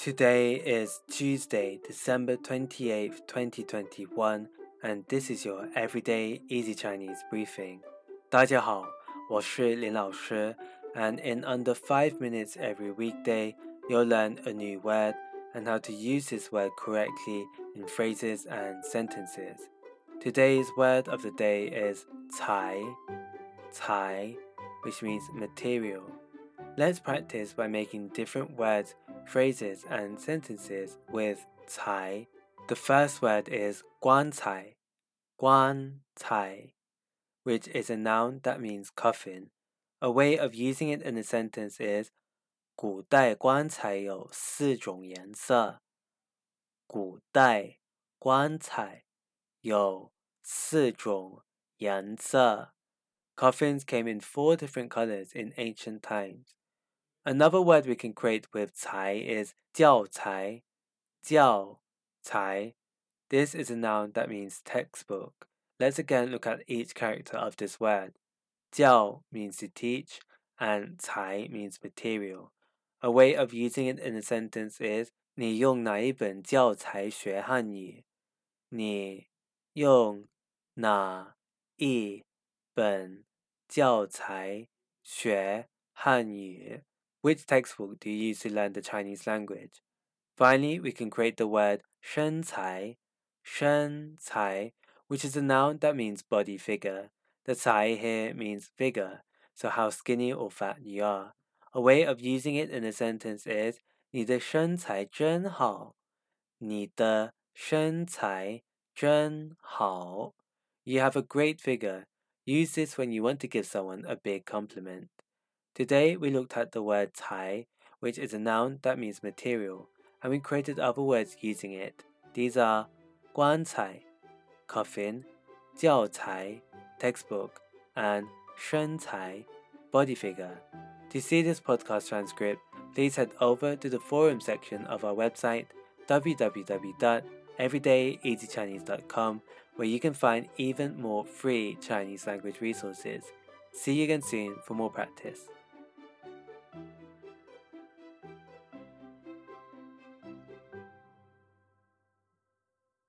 Today is Tuesday, December 28th, 2021, and this is your everyday easy Chinese briefing. 大家好，我是林老师, and in under 5 minutes every weekday, you'll learn a new word and how to use this word correctly in phrases and sentences. Today's word of the day is 财,财, which means material. Let's practice by making different words, phrases, and sentences with "cai." The first word is "guan cai," guan cai, which is a noun that means coffin. A way of using it in a sentence is 古代棺材有四种颜色。古代棺材有四种颜色。Coffins came in four different colors in ancient times. Another word we can create with 材 is 教材,教材. This is a noun that means textbook. Let's again look at each character of this word. 教 means to teach and cái means material. A way of using it in a sentence is 你用哪一本教材学汉语？你用哪一本教材学汉语？？which textbook do you use to learn the Chinese language? Finally, we can create the word 身材,身材, which is a noun that means body figure. The 才 here means figure, so how skinny or fat you are. A way of using it in a sentence is 你的身材真好。你的身材真好。You have a great figure. Use this when you want to give someone a big compliment. Today we looked at the word cai, which is a noun that means material, and we created other words using it. These are guan cái coffin, jiao cái textbook, and shen cái body figure. To see this podcast transcript, please head over to the forum section of our website www.everydayeasychinese.com where you can find even more free Chinese language resources. See you again soon for more practice. 음.